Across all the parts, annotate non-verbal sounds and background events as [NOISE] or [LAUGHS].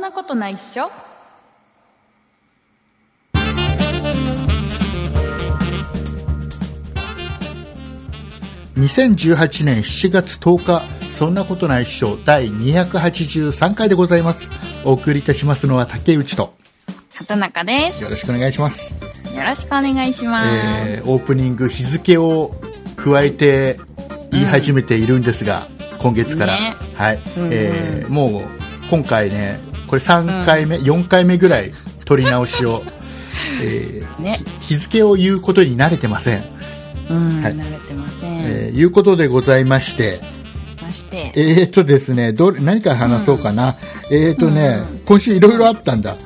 んなことないっしょ？2018年7月10日そんなことないっしょ第283回でございます。お送りいたしますのは竹内と。畑中でよろしくお願いします、す。よろしくお願いします。えーオープニング日付を加えて言い始めているんですが、今月から、ね。はい、うんうん。えーもう今回ねこれ3回目、4回目ぐらい取り直しを、[LAUGHS] えーね。日付を言うことに慣れてません、うん、はい。慣れてません。えーいうことでございまして。まして、えーとですね、どれ何から話そうかな。えーとね、うん。今週いろいろあったんだ。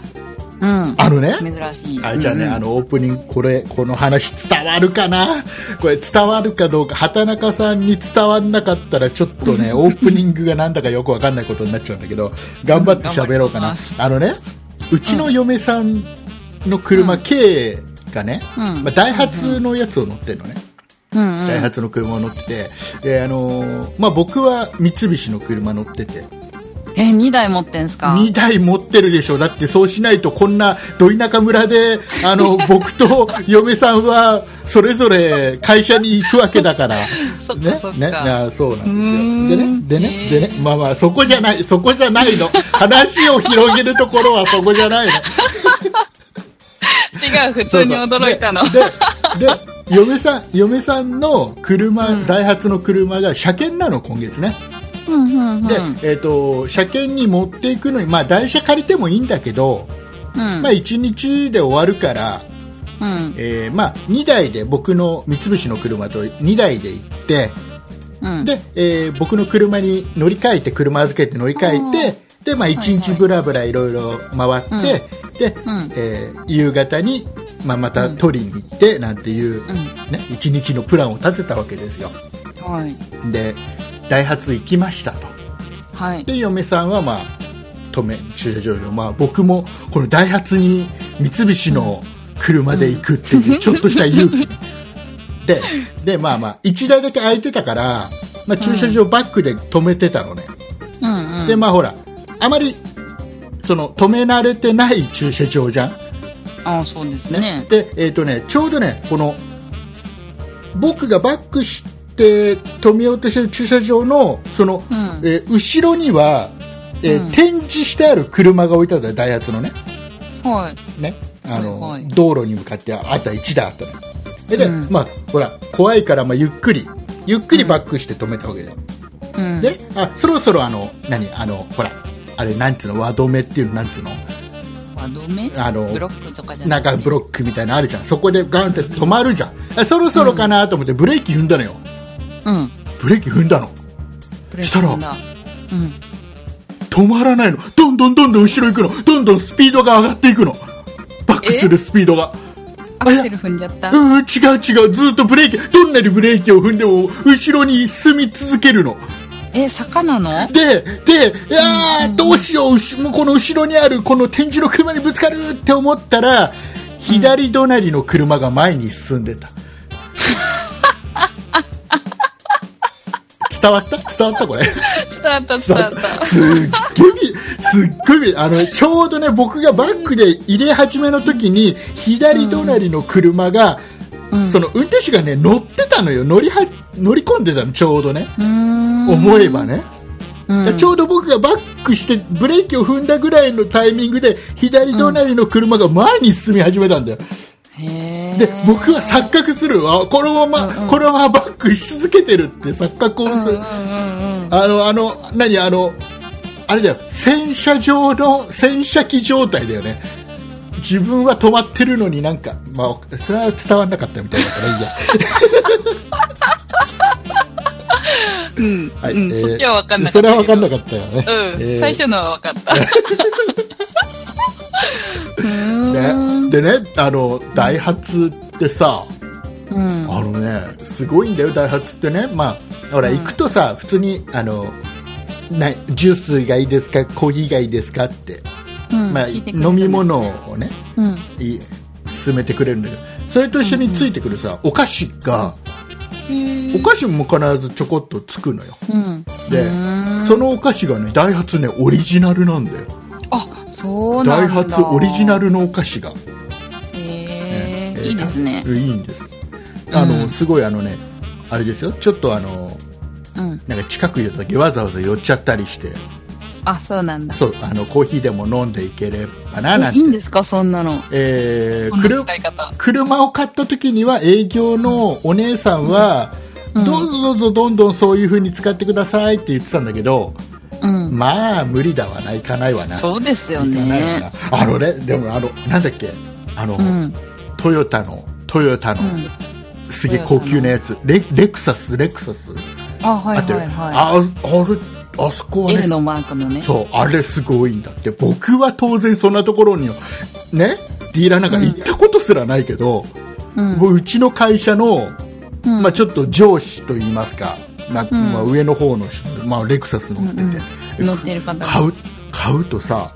うん。あのね、珍しい。あじゃあね、うん。あの、オープニング、これ、この話伝わるかな？これ伝わるかどうか、畑中さんに伝わんなかったら、ちょっとね、オープニングがなんだかよくわかんないことになっちゃうんだけど、頑張って喋ろうかな。あのね、うちの嫁さんの車、うん。K がね、うん。まあ、ダイハツのやつを乗ってるのね。ダイハツの車を乗ってて、であのーまあ、僕は三菱の車乗ってて、え、2台持ってんすか？2台持ってるでしょ。だってそうしないとこんなど田舎村であの [LAUGHS] 僕と嫁さんはそれぞれ会社に行くわけだから。[LAUGHS] そね？ね？あそうなんですよ。ん。でね？でね？でね？まあまあそこじゃないそこじゃないの。話を広げるところはそこじゃないの。[LAUGHS] 違う、普通に驚いたの。ででで嫁さん嫁さんの車、うん。ダイハツの車が車検なの今月ねうんうんうん。で、えー、と車検に持っていくのに、まあ、台車借りてもいいんだけど、うん。まあ、1日で終わるから、うん。えーまあ、2台で僕の三菱の車と2台で行ってうん。で、えー僕の車に乗り換えて車預けて乗り換えてで、まあ、1日ぶらぶらいろいろ回って、うんでうん。えー夕方に、まあ、また取りに行ってなんていう、うん。ね、1日のプランを立てたわけですよはい。でダイハツ行きましたとはい。で嫁さんは、まあ、止め駐車場の、まあ、僕もこのダイハツに三菱の車で行くっていうちょっとした勇気、でで、まあまあ、1台だけ空いてたから、まあ、駐車場バックで止めてたのね、うんうん。でまあほらあまりその止め慣れてない駐車場じゃん、ああ、そうですねね。で、えーとね、ちょうどねこの僕がバックして止めようとしてる駐車場のその、うん。えー後ろには、えーうん。展示してある車が置いてあったダイハツのね。はい。ね。あの、はいはい。道路に向かってあった1台あったのでで、うん。まあ、ほら怖いから、まあ、ゆっくりゆっくりバックして止めたわけだよ、うん。であそろそろあの何あのほらあれなんつうの？輪止めっていうの？なんつうの？輪止め？あのブロックとかじゃなんかブロロックみたいなのあるじゃん。そこでガンって止まるじゃん。あそろそろかなと思ってブレーキ踏んだのよ。うん。ブレーキ踏んだの。ブレーキしたら踏んだうん。止まらないの。どんどんどんどん後ろ行くの。どんどんスピードが上がっていくの。バックするスピードが。アクセル踏んじゃった。うん、違う違う、ずっとブレーキ、どんなにブレーキを踏んでも、後ろに進み続けるの。え、坂なの？で、で、いやー、どうしよう、うこの後ろにある、この展示の車にぶつかるって思ったら、左隣の車が前に進んでた。伝わった？伝わった？これ。伝わった伝わった。すっげえび、すっごいび、あの、ちょうどね、僕がバックで入れ始めの時に、左隣の車が、うん。その運転手がね、乗ってたのよ。乗りは、乗り込んでたの、ちょうどね。思えばね。うん、ちょうど僕がバックして、ブレーキを踏んだぐらいのタイミングで、左隣の車が前に進み始めたんだよ。で、僕は錯覚するわ。このまま、うんうんこのままバックし続けてるって錯覚をする。うんうんうんうん。あの、あの、何、あの、あれだよ、洗車場の洗車機状態だよね。自分は止まってるのになんか、まあ、それは伝わんなかったみたいだからいいや。[LAUGHS] うん。うん。はいえーそっちは分かんなかった。それは分かんなかったよね。うん。えー最初のは分かった。[LAUGHS] ね、でね、あの、ダイハツってさ、うん。あのね、すごいんだよ、ダイハツってね。まあ、ほら、うん行くとさ、普通に、あの、なジュースがいいですか、コーヒーがいいですかって、うんまあ、飲み物をね、うん。い勧めてくれるんだけど、それと一緒についてくるさ、お菓子が、お菓子も必ずちょこっとつくのよ。うん。でそのお菓子がね、ダイハツね、オリジナルなんだよ。あ、そうなんだ。ダイハツオリジナルのお菓子が、へえ、えーいいですね。いいんですあの、うんすごいあのねあれですよちょっとあのうん。なんか近くいる時わざわざ寄っちゃったりしてあ、そうなんだ。そうあのコーヒーでも飲んでいければななんえていいんですか？そんなの。えー車を買った時には営業のお姉さんは、うんどうぞどうぞどんどんそういう風に使ってくださいって言ってたんだけど、うん。まあ無理だわないかないわなそうですよね。なあのねでもあのなんだっけ？あの、うん。トヨタのトヨタの、うん。すげえ高級なやつレレクサスレクサスあ、はいはいはああれあそこい。は L のねマークのね。そうあれすごいんだって。僕は当然そんなところにねディーラーなんか行ったことすらないけど、うん。もううちの会社の、うん。まあ、ちょっと上司と言いますか、まあうん。まあ、上の方の人、まあ、レクサス乗ってて、うんうん。乗ってる方が。買う買うとさ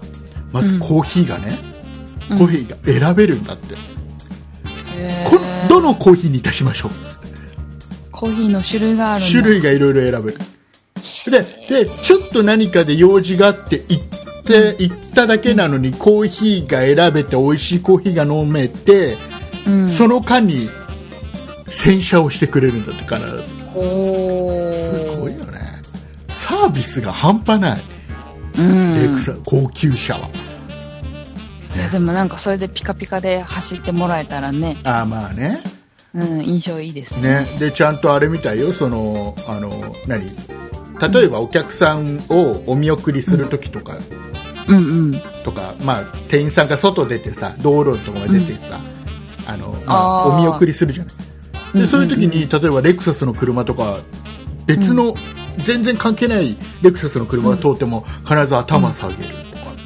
まずコーヒーがね、うん。コーヒーが選べるんだって、どのコーヒーにいたしましょうコーヒーの種類がある。種類がいろいろ選べるででちょっと何かで用事があって行って行っただけなのにコーヒーが選べて美味しいコーヒーが飲めて、うん。その間に洗車をしてくれるんだって必ず。おすごいよね。サービスが半端ない、うん。レクサ高級車は。いやでもなんかそれでピカピカで走ってもらえたらね、あーまあね。うん、印象いいですね。ね。でちゃんとあれみたいよ。そのあの何？例えばお客さんをお見送りするときとか、うんうん。とか、まあ、店員さんが外出てさ道路のとこまで出てさ、あのまあ、お見送りするじゃない。で、うんうんうん。そういう時に例えばレクサスの車とか別の、全然関係ないレクサスの車が通っても必ず頭下げるとか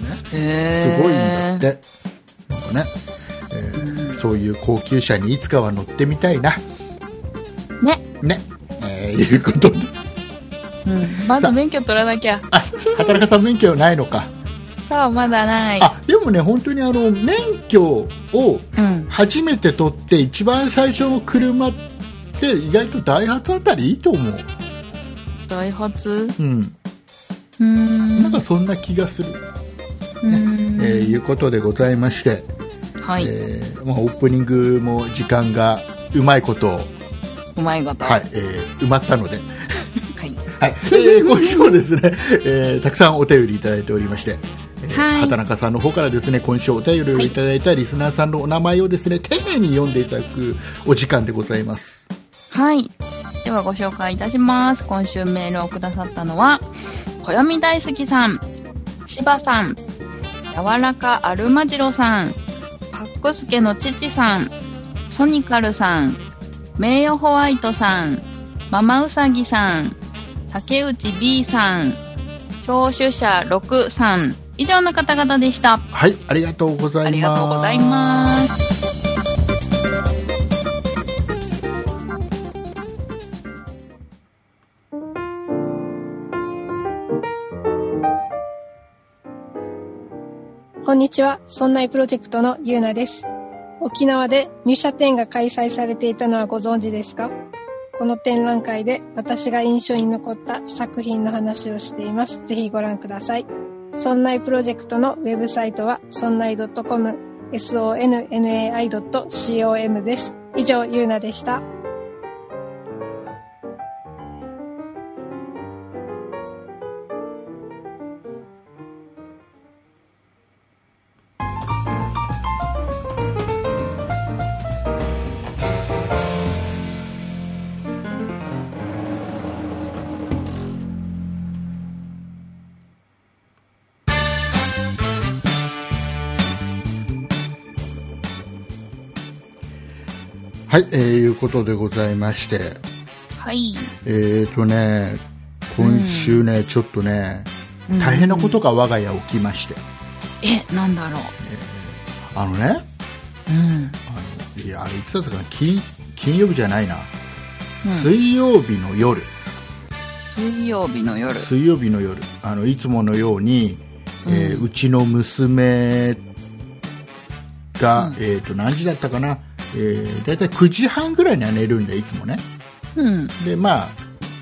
ね、へすごいんだって。なんかね、えーそういう高級車にいつかは乗ってみたいな。ね。ね、えーいうことでうん。まず免許取らなきゃ。あ働かさん免許ないのかそう、まだない。あでもね本当にあの免許をうん。初めて取って一番最初の車って意外とダイハツあたりいいと思う、ダイハツ？うん、うーん。なんかそんな気がする、うーんえーいうことでございまして、はい。えーまあ、オープニングも時間がうまいこと、うまいこと。はいえー埋まったので、はい。はいえー [LAUGHS] 今週もですね、えーたくさんお便りいただいておりまして、えーはい畑中さんの方からですね今週お便りをいただいたリスナーさんのお名前をですね丁寧に読んでいただくお時間でございます。はい。ではご紹介いたします。今週メールをくださったのは、暦大好きさん、柴さん、柔らかアルマジロさん、パックスケの父さん、ソニカルさん、名誉ホワイトさん、ママウサギさん、竹内 B さん、聴取者6さん、以上の方々でした。はい、ありがとうございます。ありがとうございます。こんにちは。そんないプロジェクトのゆうなです。沖縄で入社展が開催されていたのはご存知ですか？この展覧会で私が印象に残った作品の話をしています。ぜひご覧ください。そんないプロジェクトのウェブサイトは、そんない .com、sonnai.com です。以上、ゆうなでした。はい、えー、いうことでございまして、はい。えーとね、今週ね、ちょっとね、大変なことが我が家起きまして、え、なんだろう。あのね、うん。あのいや、あれいつだったかな、金金曜日じゃないな、うん。水曜日の夜、水曜日の夜。水曜日の夜、あのいつものように、えーうちの娘が、うん。えーと何時だったかな、えー、だいたい9時半ぐらいには寝るんで、いつもね。うん。で、まあ、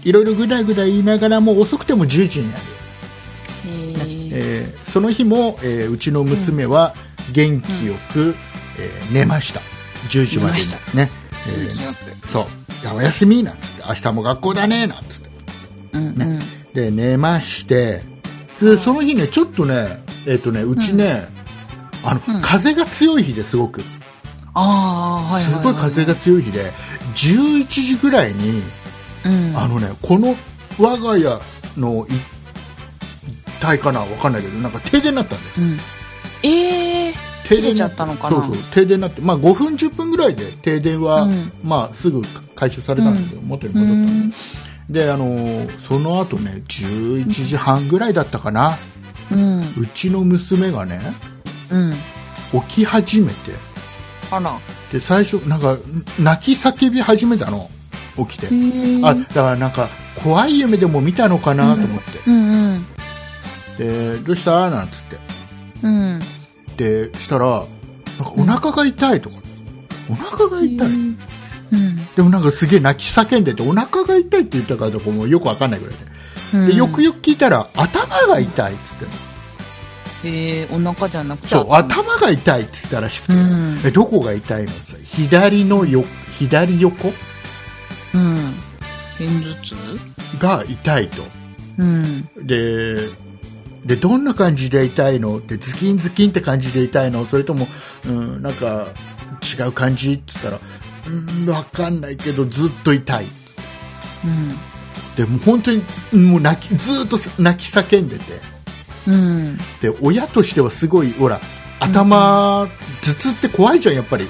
いろいろぐだぐだ言いながらも遅くても10時になる。えー。えーその日も、えーうちの娘は元気よく、えー寝ました。10時までね、えー。そう。いやおやすみなんつって。明日も学校だねなんつって。うんうん。ね。で寝まして。でその日ねちょっとねえっ、とねうちね、あのうん。風が強い日ですごくああ、はいはいすはい。ごい風が強い日で11時ぐらいにうん。あのねこの我が家の一帯かなわかんないけどなんか停電になったんだようん。ええ停切れちゃったのかな？そうそう停電になって、まあ、5分10分ぐらいで停電は、うんまあ、すぐ解消されたんですけど、元にう戻ったん。であのーその後ね11時半ぐらいだったかな、うん。うちの娘がねうん。起き始めてあら。で最初なんか泣き叫び始めたの。起きて。あだからなんか怖い夢でも見たのかなと思って、うんうん。でどうした？なんつって。うん。でしたらなんかお腹が痛いとか、お腹が痛い、うん。でもなんかすげえ泣き叫んでてお腹が痛いって言ったかどうかもよくわかんないぐらいで。うん。でよくよく聞いたら頭が痛いっつってへえ、お腹じゃなくて。そう頭が痛いっつったらしくて、うん。えどこが痛いのって左のよ左横？うん。片頭痛？が痛いとうん。ででどんな感じで痛いの？ってズキンズキンって感じで痛いの？それとも、うん、なんか違う感じっつったらうん分かんないけどずっと痛いうん。ででもう本当にもう泣きずっと泣き叫んでてうん。で親としてはすごいほら頭、頭痛って怖いじゃんやっぱり、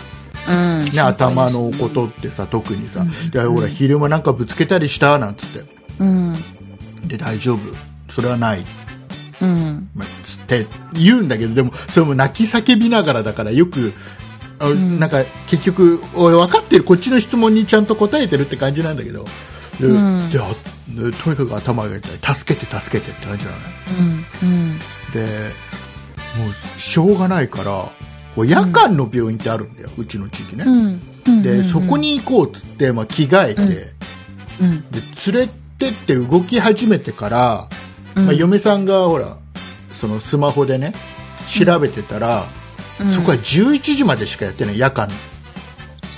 うん。ね、頭のことってさ特にさ、うん。でほら昼間なんかぶつけたりしたなんつって。うん。で大丈夫。それはない。うん。まあ、つって言うんだけどでもそれも泣き叫びながらだからよく、なんか結局分かってる。こっちの質問にちゃんと答えてるって感じなんだけどで、うん。でとにかく頭が痛い助けて助けてって感じなのね。うん。うん。でもうしょうがないからこう夜間の病院ってあるんだよ、うちの地域ね、うん。でそこ、に行こうっつって、まあ、着替えて、うん。で連れてって動き始めてから、うん。まあ、嫁さんがほらそのスマホでね調べてたら、うん。そこは11時までしかやってない夜間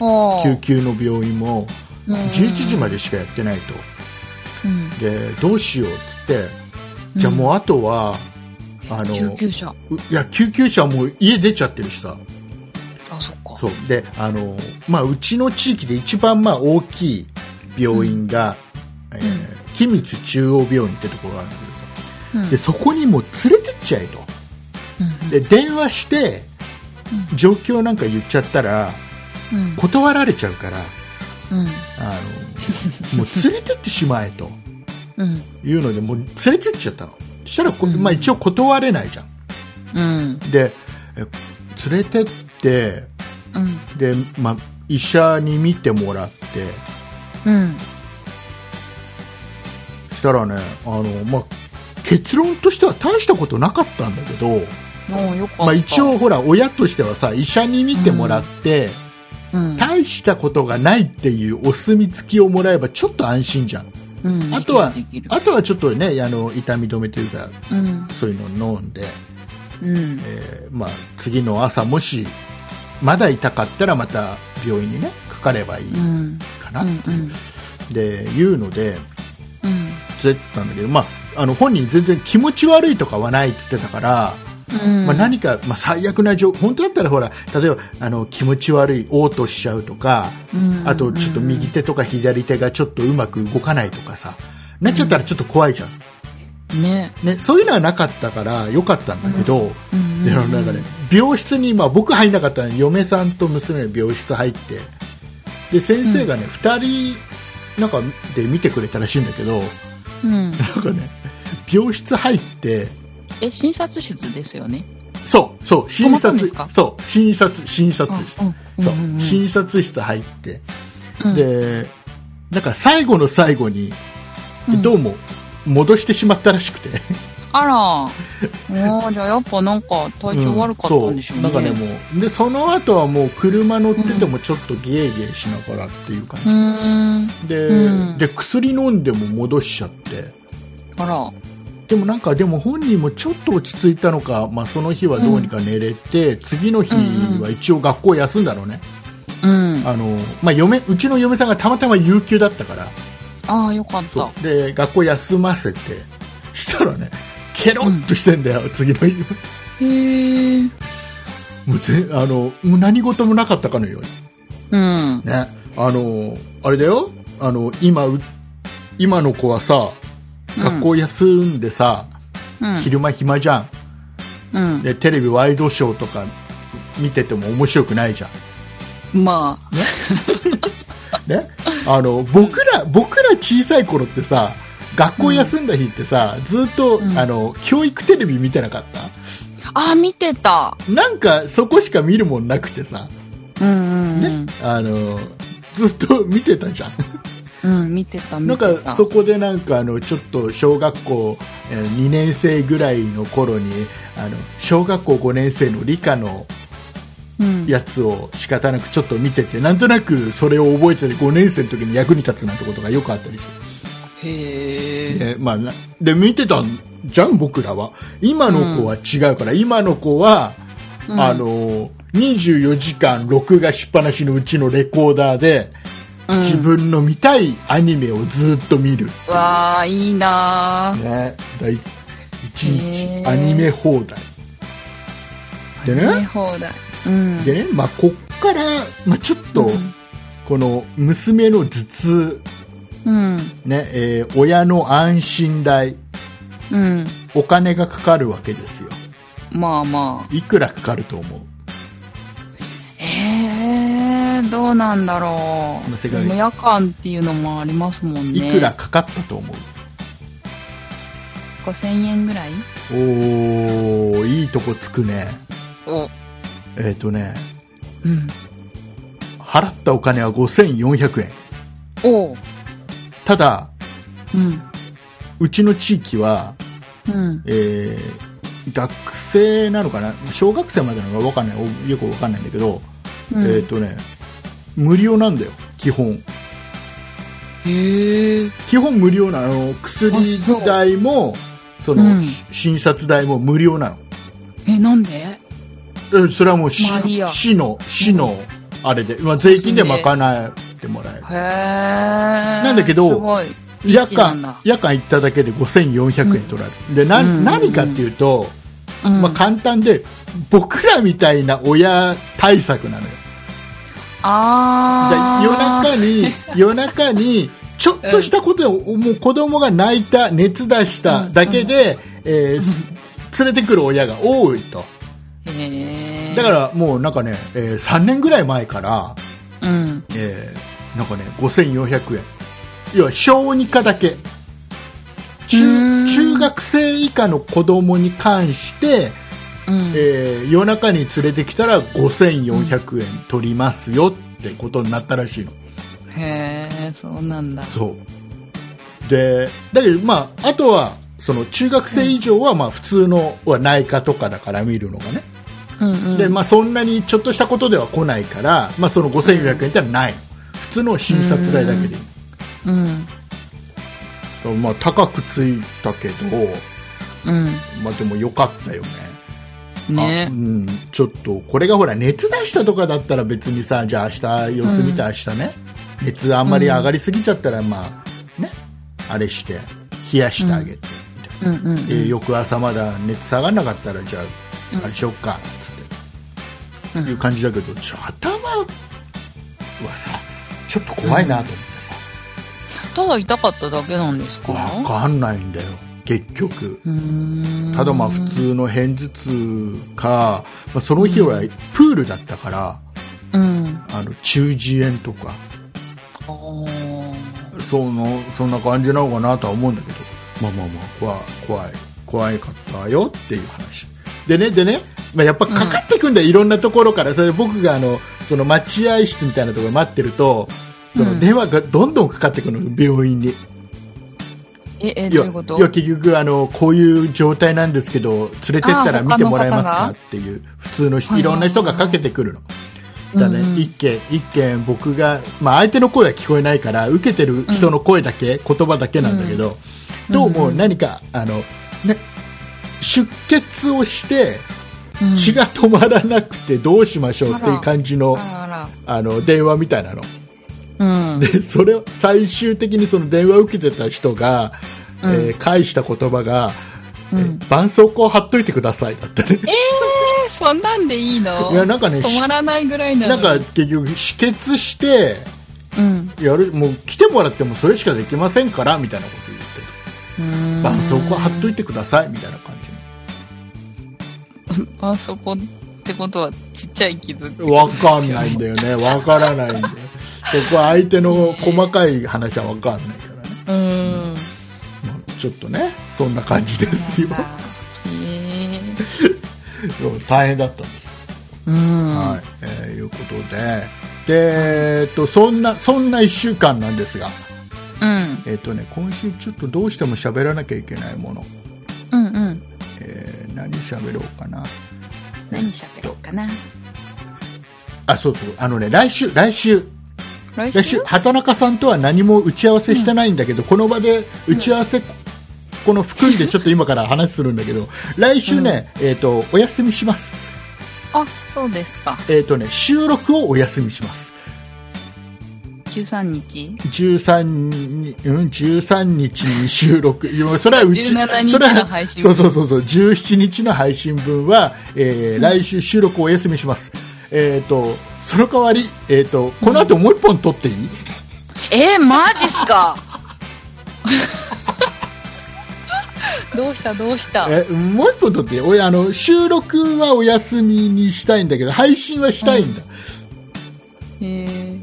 はあ救急の病院もうん11時までしかやってないと。うん。でどうしようっつってじゃあもうあとは、あの救急車。ういや救急車はもう家出ちゃってるしさ。あ、そっか。そう。であの、まあ、うちの地域で一番まあ大きい病院が、えー君津中央病院ってところがあるんだけどさ。うん。でそこにもう連れてっちゃえと。うんで電話して状況なんか言っちゃったらうん。断られちゃうからうん。あのもう連れてってしまえと。うん。いうのでもう連れてっちゃったの。そしたらこ、うん。まあ、一応断れないじゃん。うん。でえ連れてってうん。で、まあ、医者に見てもらって。うん。したらねあの、まあ、結論としては大したことなかったんだけど。まあ、一応ほら親としてはさ医者に見てもらって、うん、大したことがないっていうお墨付きをもらえばちょっと安心じゃん。うん、あとはあとはちょっとねあの痛み止めというかうん。そういうのを飲んで、うん。えーまあ、次の朝もしまだ痛かったらまた病院にねかかればいいうん。かな、うんうん。でいうのでうん。んだけど、まあ、あの本人全然気持ち悪いとかはないって言ってたから、うんまあ、何か、まあ、最悪な状本当だったらほら例えばあの気持ち悪い嘔吐しちゃうとかうん。あとちょっと右手とか左手がちょっとうまく動かないとかさなっちゃったらちょっと怖いじゃん、ね。ね、そういうのはなかったからよかったんだけど、うん。なん。かね、病室に、まあ、僕入んなかったのに嫁さんと娘の病室入って。で先生がね、2人なんかで見てくれたらしいんだけどうん。なんかね病室入ってえ診察室ですよね？そうそう診察そう診察診察室、診察室入って、うん。でなんか最後の最後に、うん。どうも戻してしまったらしくて。あら。おーじゃあやっぱなんか体調悪かったんでしょうね、そうなんかねもうでその後はもう車乗っててもちょっとゲーゲーしながらっていう感じ、で,、うん。で薬飲んでも戻しちゃって。あらでもなんかでも本人もちょっと落ち着いたのか、まあ、その日はどうにか寝れて、次の日は一応学校休んだのね、うん。あのまあ、嫁うちの嫁さんがたまたま有給だったから。ああ、よかった。で学校休ませて。したらねケロッとしてんだよ、次の日。へえ。もうぜあのもう何事もなかったかのように。うん。ね、あのあれだよ。あの今う今の子はさ学校休んでさ、うん。昼間暇じゃん。うん。でテレビワイドショーとか見てても面白くないじゃん、まね、あの僕ら僕ら小さい頃ってさ学校休んだ日ってさ、ずっと、うん。あの教育テレビ見てなかった？あ。ああ、見てた。なんかそこしか見るもんなくてさ、うんうん。ね？あのずっと見てたじゃんうん。うん、見てた、見なん。かそこでなんかあのちょっと小学校えー2年生ぐらいの頃にあの小学校5年生の理科のうん。やつを仕方なくちょっと見ててなんとなくそれを覚えてて5年生の時に役に立つなんてことがよくあったりして、へえ。ねまあ、なで見てたんじゃん僕らは今の子は違うから、今の子は、うんあの24時間録画しっぱなしのうちのレコーダーで、うん自分の見たいアニメをずっと見るわあ、いいなー。ね、だい一へー日アニメ放題で見ね放題。うん。でね、まあ、こっから、まあ、ちょっと、うんこの娘の頭痛、うん。ねえー親の安心代うん。お金がかかるわけですよまあまあ。いくらかかると思うえー、どうなんだろう。まあ世界でも夜間っていうのもありますもんね。いくらかかったと思う ?5000 円ぐらい？おーいいとこつくねお。えっ、とねうん。払ったお金は5400円おう。ただうん。うちの地域はうん。えー学生なのかな？小学生までなのか分かんないおよく分かんないんだけど、うん、えっ、とね無料なんだよ基本。へえ。基本無料なの。薬代もその、うん。し診察代も無料なの。え、なんで？えそれはもう市,、市の市のあれで、まあ、税金で賄ってもらえる。へえ。なだけど。夜間夜間行っただけで5400円取られる、でなうん。何かっていうと、うん。まあ、簡単で僕らみたいな親対策なのよあだ夜ー中に夜中に [LAUGHS] ちょっとしたことで、もう子供が泣いた熱出しただけで、えーす連れてくる親が多いと。へえ。だからもうなんかね、えー3年ぐらい前から、うん。えーなんかね5400円。要は小児科だけ。うーん。中中学生以下の子供に関して、うん。えー夜中に連れてきたら5400円取りますよってことになったらしいのへえ、そうなんだ。そうでだけど、まあ、あとはその中学生以上はまあ普通のは内科とかだから見るのがね、うんうん。でまあ、そんなにちょっとしたことでは来ないから、まあ、その5400円ってのはない、普通の診察代だけでいい、うん。まあ、高くついたけど、うん。まあ、でもよかったよねあね。う。ん、ちょっとこれがほら熱出したとかだったら別にさじゃあ明日様子見て明日ね、熱あんまり上がりすぎちゃったらまあね。あれして冷やしてあげて、みたいなうんうんうん。で翌朝まだ熱下がらなかったらじゃうん。ああれしよっかつって、うん。いう感じだけどちょ頭はさちょっと怖いなと思ってさ、ただ痛かっただけなんですか？わかんないんだよ結局。ただまあ普通の片頭痛か、まあ、その日はプールだったから、うん。あの中耳炎とか。そのそんな感じなのかなとは思うんだけど。まあまあまあ。怖い怖い。怖いかったよっていう話。でねでね、まあ、やっぱかかってくんだよ、いろんなところから。それ僕があのその待合室みたいなところで待ってるとそのうん。電話がどんどんかかってくるの病院に。え、え、いやどういうこと？いや結局あのこういう状態なんですけど連れてったら見てもらえますかっていう普通のいいろんな人がかけてくるの。だね、うんうん。一件一件僕が、まあ、相手の声は聞こえないから受けてる人の声だけ、言葉だけなんだけど、どうも何かあの出血をしてうん。血が止まらなくてどうしましょうっていう感じのあらあら。あの電話みたいなのうん。でそれを最終的にその電話を受けてた人が、うん。えー返した言葉が、うん。えー絆創膏貼っといてください。だったね。えそんなんでいいの？いやなんかね止まらないぐらいなのなんか結局止血してうん。やるもう来てもらってもそれしかできませんからみたいなこと言って。うん。絆創膏貼っといてくださいみたいな感 [LAUGHS] あそこってことはちっちゃい傷わかんないんだよね。わからないんでそこは相手の細かい話はわかんないからね、うん。まあちょっとね。[LAUGHS] そんな感じですよ。大変だったんですうん。はい、えーいうことで、で、えっと、そんな、そんな1週間なんですが、うんえっとね、今週ちょっとどうしても喋らなきゃいけないもの、うんうんえー何喋ろうかな。何喋ろうかなあ、そうそう、あのね、来週、来週、来週？畑中さんとは何も打ち合わせしてないんだけど、この場で打ち合わせ、この含んでちょっと今から話するんだけど、来週ね、えっと、お休みします。あそうですか。えっとね、収録をお休みします。13日？13に、うん、13日に収録。[LAUGHS] それはうち、17日それはの配信そうそうそうそう、17日の配信分は、えー来週収録をお休みします。えっ、と、その代わり、えっ、と、この後もう一本撮っていい、えー、マジっすか？[LAUGHS] どうした？どうした？え、もう一本撮って俺、あの、収録はお休みにしたいんだけど、配信はしたいんだ。えー、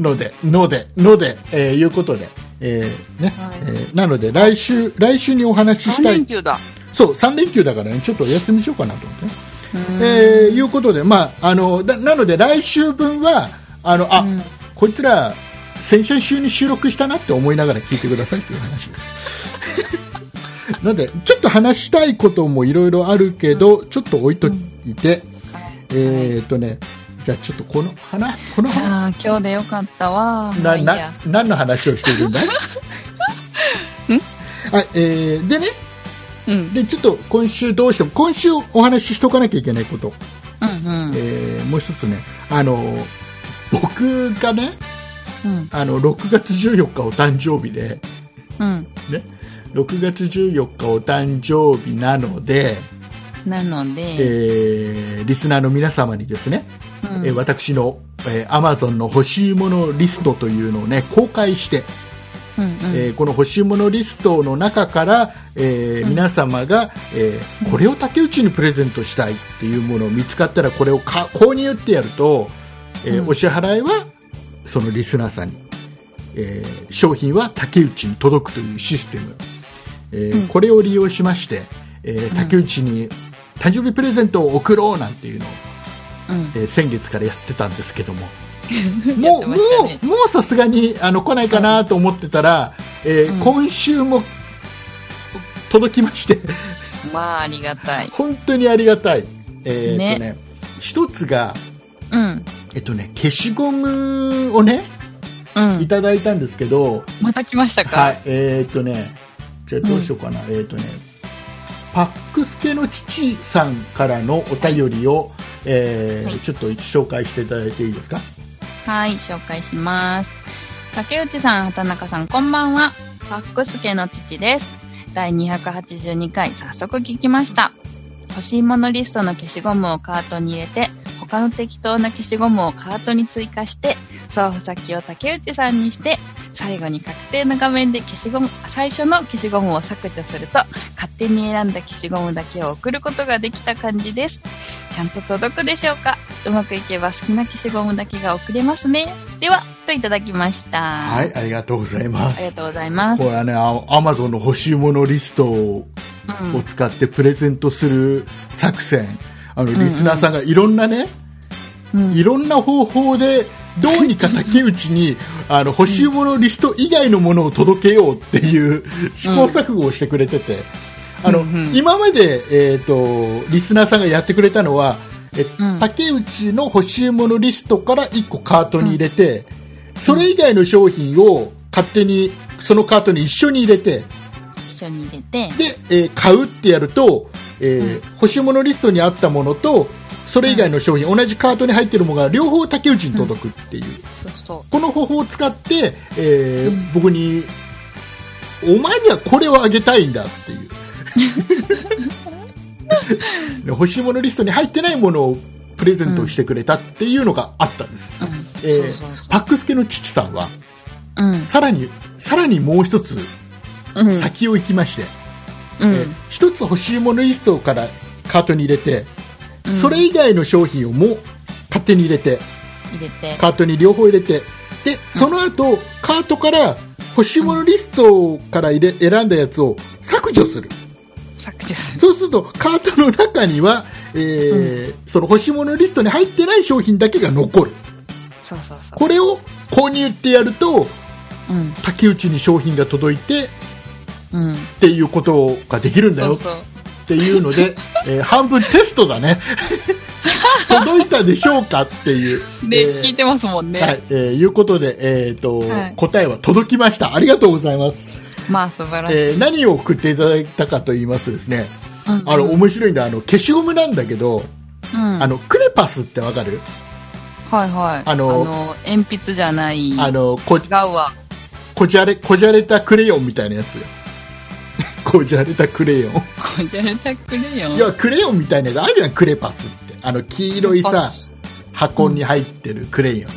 ので、ので、ので、えーいうことで、えーね、はい。えーなので、来週、来週にお話し3したい。連休だ。そう、3連休だからね、ちょっとお休みしようかなと思ってね。えーいうことで、まあ、あのだなので来週分はあのあ、うん。こいつら先々週に収録したなって思いながら聞いてくださいという話です。[LAUGHS] なのでちょっと話したいこともいろいろあるけど、ちょっと置いといて、えーっとねじゃあちょっとこの花この花ああ今日でよかったわ。まなな何の話をしているんだ？いはい、えーでねうん。でちょっと今週どうしても今週お話ししとかなきゃいけないこと。うんうん。えーもう一つね、あの僕がねうん。あの6月14日お誕生日で、うん。ね、6月14日お誕生日なので、なので、えーリスナーの皆様にですね、うん。えー私の、えー、Amazon の欲しいものリストというのをね公開して、うんうん。えーこの欲しいものリストの中から、えー皆様が、えーこれを竹内にプレゼントしたいっていうものを見つかったらこれをか購入ってやると、えお支払いはそのリスナーさんに、えー商品は竹内に届くというシステム、えこれを利用しまして、えー竹内に誕生日プレゼントを送ろうなんていうのを、うん。えー先月からやってたんですけども [LAUGHS] もうもうもうさすがにあの来ないかなと思ってたら、えーうん。今週も届きまして。[LAUGHS] まあありがたい。本当にありがたい、えーっとね一つが、うん。えっとね、消しゴムをねうん。いただいたんですけど、また来ましたか、はいえーっとねじゃあどうしようかな、えーっとねパックスケの父さんからのお便りを、えーはい。ちょっと紹介していただいていいですか？はい、紹介します。竹内さん、畑中さん、こんばんは。パックス家の父です。第282回、早速聞きました。欲しいものリストの消しゴムをカートに入れて、他の適当な消しゴムをカートに追加して、送付先を竹内さんにして、最後に確定の画面で消しゴム、最初の消しゴムを削除すると、勝手に選んだ消しゴムだけを送ることができた感じです。ちゃんと届くでしょうか？うまくいけば好きな消しゴムだけが送れますね。では、といただきました。はい、ありがとうございますありがとうございます。これはね、アマゾンの欲しいものリストをうん使ってプレゼントする作戦、うんリスナーさんがいろんなね、うん。いろんな方法でどうにか竹内にあの欲しいものリスト以外のものを届けようっていう試行錯誤をしてくれてて、あのうんうん。今まで、えー、とリスナーさんがやってくれたのは、えうん。竹内の欲しいものリストから1個カートに入れて、それ以外の商品を勝手にそのカートに一緒に入れて、緒に入れて、で、えー買うってやると、えー欲しいものリストにあったものとそれ以外の商品、同じカートに入ってるものが両方竹内に届くっていう、そうそこの方法を使って、えーうん僕にお前にはこれをあげたいんだっていうで [LAUGHS] 欲しいものリストに入ってないものをプレゼントしてくれたっていうのがあったんです。えパックスケの父さんはう。うん。さらにさらにもう一つうん。先を行きまして、うん。えー一つ欲しいものリストからカートに入れて、うんそれ以外の商品をもう勝手に入れて入れて。カートに両方入れてでその後、カートから欲しいものリストから入れ選んだやつを削除する削除する。そうするとカートの中には、えーその欲しいものリストに入ってない商品だけが残るそうそうそう。これを購入ってやるとうん。竹内に商品が届いてうん。っていうことができるんだよ。っていうので、[LAUGHS] えー半分テストだね [LAUGHS] 届いたでしょうかっていう、で、えー聞いてますもんね。はい、えーいうことで、えーとはい答えは届きましたありがとうございます、まあ、素晴らしい。えー何を送っていただいたかと言いますとですねうんあの面白いんだあの消しゴムなんだけど、うん。あのクレパスってわかる？はいはい。あの鉛筆じゃない。あのこ違うわ。こじゃれこじゃれたクレヨンみたいなやつよ [LAUGHS] こじゃれたクレヨン。こじゃれたくれよ。いやクレヨンみたいなやつあるじゃんクレパスって。あの黄色いさ箱に入ってるクレヨ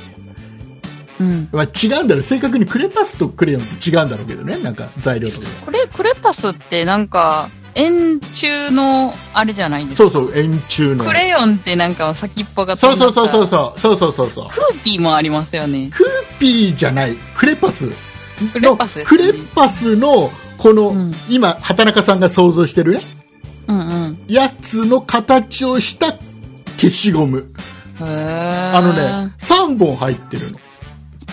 ン、うん。まあ、違うんだろう。正確にクレパスとクレヨンって違うんだろうけどね。なんか材料とか。これ、クレパスってなんか、円柱の、あれじゃないですか？そうそう円柱の。クレヨンってなんか先っぽがそうそうそうそうう。そうそうそうそうそう。クーピーもありますよね。クーピーじゃない。クレパス。クレパスクレパスのこの、うん。今畑中さんが想像してるね？うんうん。やつの形をした消しゴム。あのね。3本入ってるの。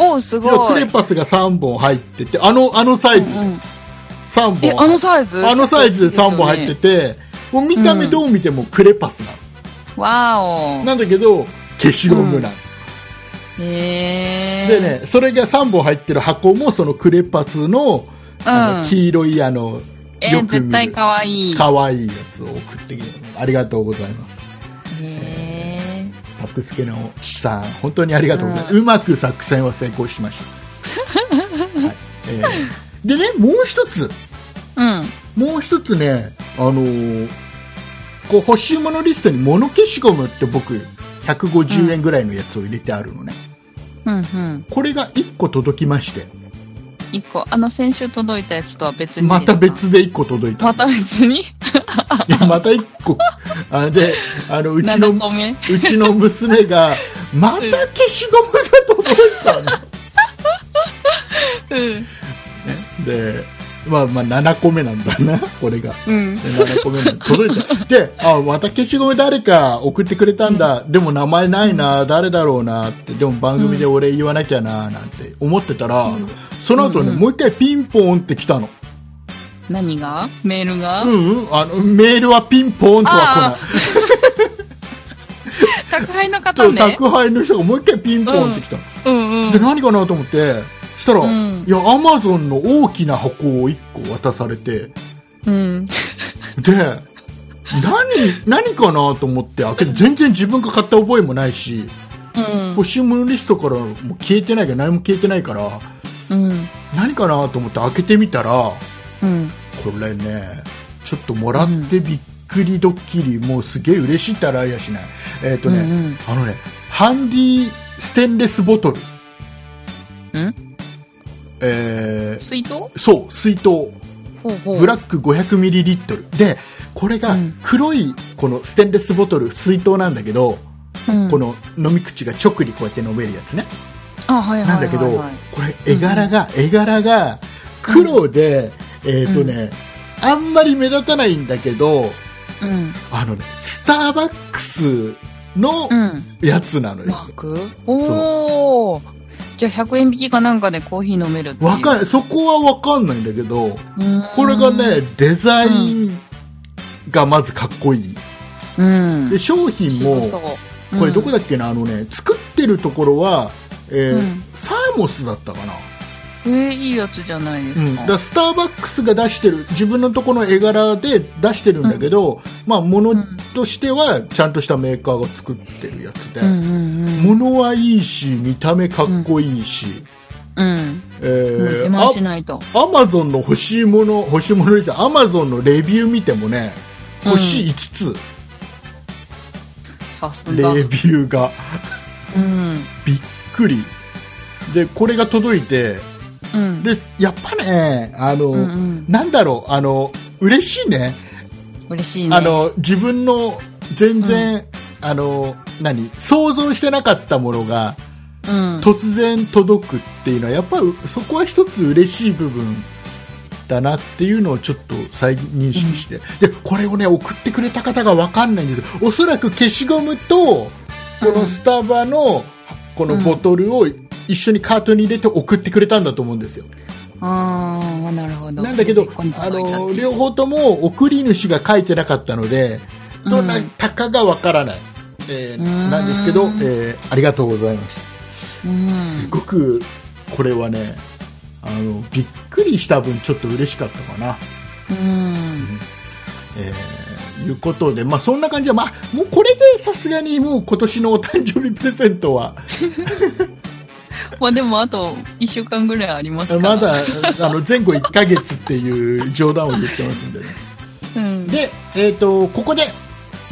おーすごい。クレパスが3本入っててあのあのサイズ、うんうん。3え、本あのサイズ？あのサイズで3本入ってて、もう見た目どう見てもクレパスなの、わーお。なんだけど消しゴムなの、へー。でねそれが3本入ってる箱もそのクレパスのあうん。の黄色いあの、えよく見る絶対かわい。い。可愛いやつを送ってきてありがとうございます。へパックスケの父さん本当にありがとうございます、うまく作戦は成功しました、[LAUGHS] はい。えー。でねもう一つ。ー。うん。もう一つねあのーこう欲しいものリストに物消しゴムって僕150円ぐらいのやつを入れてあるのね、うんうん。これが1個届きまして一個、あの先週届いたやつとは別にまた。別で1個届いたまた別に？いやまた1個あであのうちの ?7 個目。うちの娘が、また消しゴムが届いたの。[LAUGHS] うん。で、まあまあ7個目なんだな、[LAUGHS] これが。うん。で7個目なん届いた。で、あ、また消しゴム誰か送ってくれたんだ。でも名前ないな、誰だろうなって。でも番組で俺言わなきゃな、なんて思ってたら、その後ね、うんうんもう一回ピンポーンって来たの。何が？メールが、うんうん、あの、メールはピンポーンとは来ない。[LAUGHS] 宅配の方ね。宅配の人がもう一回ピンポーンって来たの。うんうん。で何かなと思ってしたら、うんいやアマゾンの大きな箱を1個渡されてうん。で何何かなと思って開けて全然自分が買った覚えもないしうん。欲しいものリストからも消えてないから何も消えてないからうん。何かなと思って開けてみたらうん。これねちょっともらってびっくりドッキリ、もうすげえ嬉しいったらありやしないえっ、とね、うんうんあのねハンディステンレスボトルん？えー水筒？そう水筒。ほうほう。ブラック500ミリリットル。でこれがうん。黒いこのステンレスボトル水筒なんだけど、うん。この飲み口が直にこうやって飲めるやつね。なんだけどこれ絵柄が、絵柄が黒で、えっ、とね、あんまり目立たないんだけどうん。あのねスターバックスのうん。やつなのよ、マーク？おお。じゃあ100円引きかなんかでコーヒー飲めるって。わかんないそこはわかんないんだけどうん。これがね、デザインがまずかっこいい。うん。で商品もこれどこだだっけな、あのね作ってるところは、えーうん。サーモスだったかな？えー、いいやつじゃないでうん、すか。だからスターバックスが出してる自分のところの絵柄で出してるんだけど、まあ物としてはちゃんとしたメーカーが作ってるやつで、うんうんうん。物はいいし見た目かっこいいし、うん。えもう自慢しないと。アマゾンの欲しいもの欲しいものですアマゾンのレビュー見てもね星5つ。レビューがうん。びっくりでこれが届いてうん。でやっぱねあの、うんうん。なんだろうあの嬉しいね嬉しいね。あ、の自分の全然、あの何想像してなかったものがうん。突然届くっていうのはやっぱりそこは一つ嬉しい部分だなっていうのをちょっと再認識して、でこれをね送ってくれた方が分かんないんですよおそらく消しゴムとこのスタバのこのボトルを一緒にカートに入れて送ってくれたんだと思うんですよああ、なるほど。なんだけどあの両方とも送り主が書いてなかったのでどなたかが分からない、えーうんなんですけど、えーありがとうございましたうん。すごくこれはねあのびっくりした分ちょっと嬉しかったかな。うん。えーいうことで、まあ、そんな感じで、まあ、もうこれでさすがにもう今年のお誕生日プレゼントは [LAUGHS] まあでもあと1週間ぐらいありますから。まだあの前後1ヶ月っていう冗談を言ってますんでね。うん。で、えー、とここで、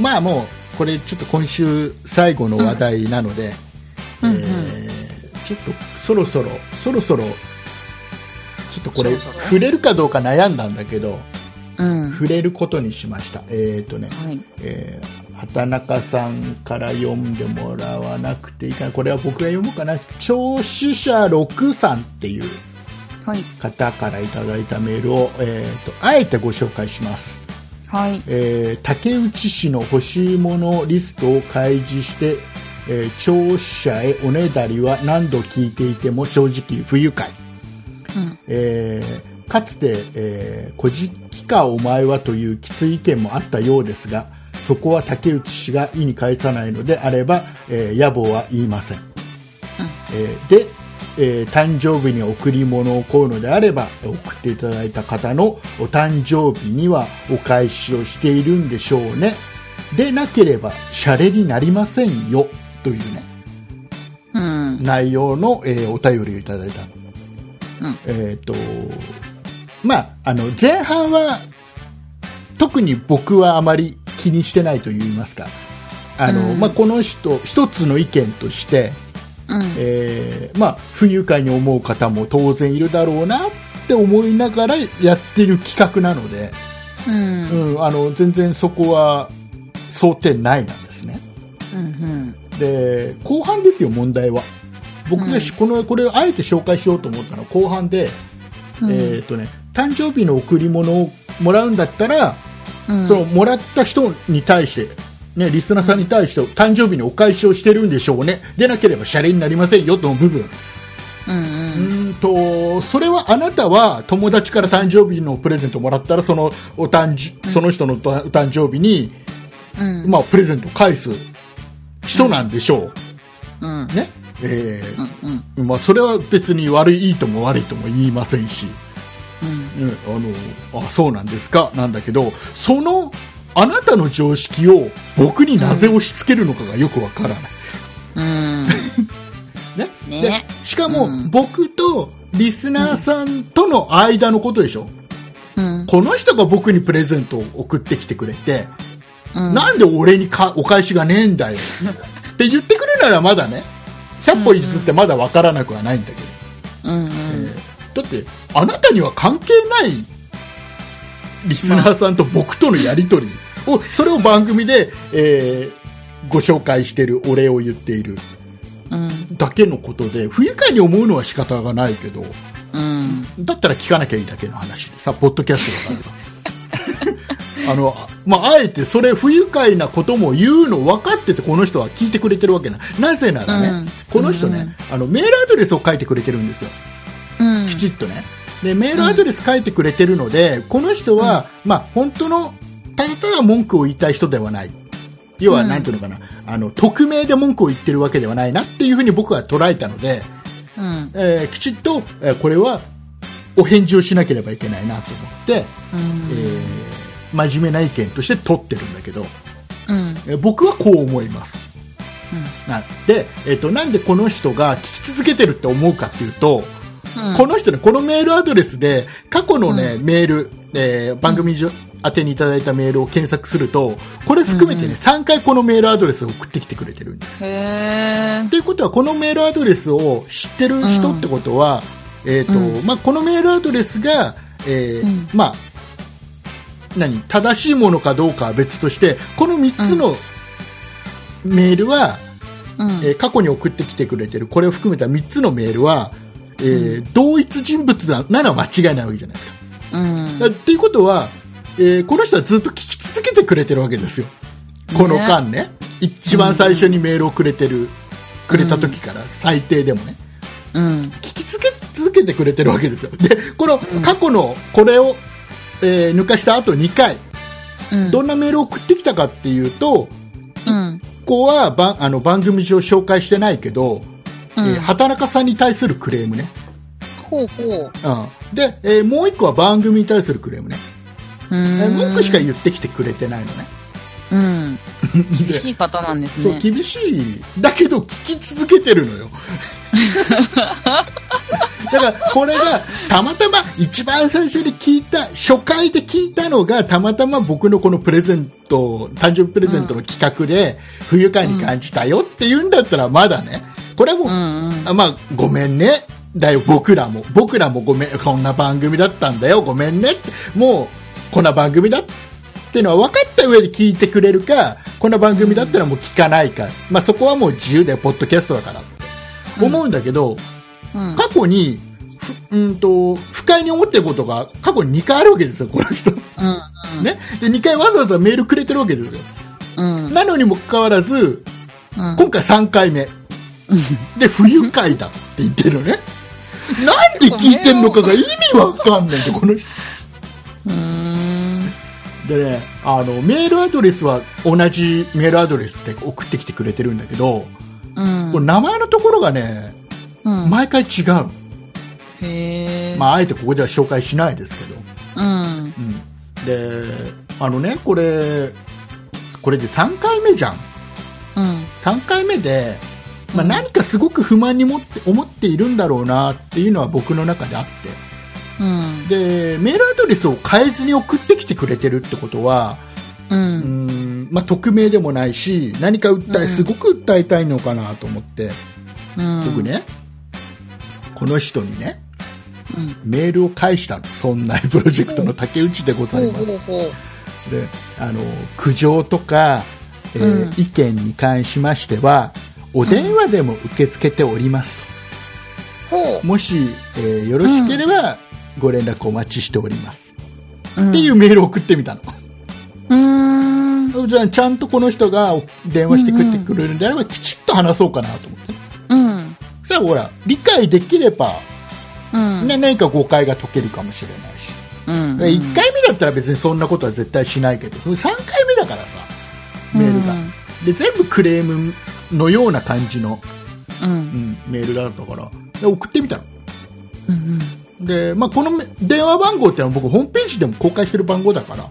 まあもうこれちょっと今週最後の話題なので、うんえーちょっとそろそろそろそろちょっとこれ触れるかどうか悩んだんだけどうん。触れることにしましたえっ、とね、はい。えー畑中さんから読んでもらわなくていいかなこれは僕が読もうかな聴取者6さんっていうはい。方からいただいたメールを、えー、とあえてご紹介しますはい。えー竹内市の欲しいものリストを開示して、えー聴取者へおねだりは何度聞いていても正直不愉快、うん。えーかつて、えー、こじきかお前はというきつい意見もあったようですがそこは竹内氏が意に介さないのであれば、えー野暮は言いません、えーで、えー誕生日に贈り物を買うのであれば送っていただいた方のお誕生日にはお返しをしているんでしょうね。でなければシャレになりませんよというね。うん。内容の、えーお便りをいただいた、うん。えっ、とまああの前半は特に僕はあまり気にしてないと言いますかあの、うんまあ、この人一つの意見として、うん。えーまあ、不愉快に思う方も当然いるだろうなって思いながらやってる企画なので、うん。うん、あの全然そこは想定内なんですね。うん。で後半ですよ、問題は。僕がし、このこれをあえて紹介しようと思ったのは後半で、うん。えーとね、誕生日の贈り物をもらうんだったら、うん。そのもらった人に対して、ね、リスナーさんに対して誕生日にお返しをしてるんでしょうね。でなければシャレになりませんよとの部分。うんとそれはあなたは友達から誕生日のプレゼントもらったらそのお誕生その人のお誕生日に、うん。まあ、プレゼントを返す人なんでしょう。ん。う、ね。えーうん。うん。まあ、それは別に悪いいいとも悪いとも言いませんし、あのあそうなんですかなんだけどそのあなたの常識を僕になぜ押し付けるのかがよくわからない、うん。[LAUGHS] ね？ねでしかも、うん僕とリスナーさんとの間のことでしょ、うん。この人が僕にプレゼントを送ってきてくれて、うん。なんで俺にかお返しがねえんだよって言ってくるならまだね100歩譲ってまだわからなくはないんだけど、うん。うん。えーだってあなたには関係ないリスナーさんと僕とのやり取りをそれを番組で、えーご紹介しているお礼を言っているうん。だけのことで不愉快に思うのは仕方がないけどうん。だったら聞かなきゃいいだけの話でさポッドキャストだからさ [LAUGHS] あの、まあ、あえてそれ不愉快なことも言うの分かっててこの人は聞いてくれてるわけななぜならね、うんこの人ね、あのメールアドレスを書いてくれてるんですようん。きちっとね。で、メールアドレス書いてくれてるので、この人は、まあ、本当の、ただただ文句を言いたい人ではない。要は、うんなんていうのかな、あの、匿名で文句を言ってるわけではないなっていうふうに僕は捉えたので、うん。えーきちっと、えーこれはお返事をしなければいけないなと思って、うん。えー真面目な意見として取ってるんだけど、うん。えー僕はこう思います。なで、えっとなんでこの人が聞き続けてるって思うかっていうと、うん。この人ね、このメールアドレスで、過去のね、メール、えー番組上宛てにいただいたメールを検索すると、これ含めてね、うん3回このメールアドレスを送ってきてくれてるんです。へー。ということは、このメールアドレスを知ってる人ってことは、えっ、と、うんまあ、このメールアドレスが、えーうんまあ、何、正しいものかどうかは別として、この3つのメールは、うん。えー過去に送ってきてくれてる、これを含めた3つのメールは、えー同一人物だなら間違いないわけじゃないですか。うん。だっていうことは、えーこの人はずっと聞き続けてくれてるわけですよ。この間ね。一番最初にメールをくれてる、くれた時から最低でもね。うん。聞き続け続けてくれてるわけですよ。で、この過去のこれを、えー抜かした後2回、うん。どんなメールを送ってきたかっていうと、うん。ここはばあの番組上紹介してないけど、うんえー畑中さんに対するクレームね。ほうほう。うん、で、えーもう1個は番組に対するクレームね。うえーん。文句しか言ってきてくれてないのね。うん。[LAUGHS] 厳でしい方なんですそうね。厳しいだけど聞き続けてるのよ [LAUGHS] だからこれがたまたま一番最初に聞いた初回で聞いたのがたまたま僕のこのプレゼント誕生日プレゼントの企画で不愉快に感じたよって言うんだったらまだねこれはもう、うんうん。あまあごめんね。だよ僕らも。僕らもごめん。こんな番組だったんだよ。ごめんねって。もうこんな番組だっていうのは分かった上で聞いてくれるかこんな番組だったらもう聞かないか、まあ、そこはもう自由でポッドキャストだからって思うんだけど、うん。過去にふうんと不快に思ってることが過去に2回あるわけですよこの人、うん。ね、で2回わざわざメールくれてるわけですよ。うん。なのにもかかわらずうん。今回3回目で不愉快だって言ってるのねなんで聞いてんのかが意味わかんないんでこの人。でねあのメールアドレスは同じメールアドレスで送ってきてくれてるんだけど、うん。これ名前のところがねうん。毎回違う、へえ。まあ、あえてここでは紹介しないですけど、うん。うん、であのねこれこれで3回目じゃんうん。3回目で、まあ、うん何かすごく不満にもって思っているんだろうなっていうのは僕の中であってうん。でメールアドレスを変えずに送ってきてくれてるってことはう。うんん、まあ、匿名でもないし何か訴え、うんすごく訴えたいのかなと思ってうん。僕。ねこの人にねうん。メールを返したのそんなプロジェクトの竹内でござほいうます。であの苦情とか、えーうん意見に関しましてはお電話でも受け付けておりますほと、もし、えーよろしければご連絡お待ちしております、う。っていうメールを送ってみたの、うーん。じゃあちゃんとこの人が電話してくれてくれるんであれば、きちっと話そうかなと思ってうん。そしたらほら理解できれば、うん。ね、何か誤解が解けるかもしれないし、うん。1回目だったら別にそんなことは絶対しないけど3回目だからさメールが、で全部クレームのような感じの、う。うんん、メールだったからで送ってみたのうん。で、まあ、このめ電話番号ってのは僕ホームページでも公開してる番号だから、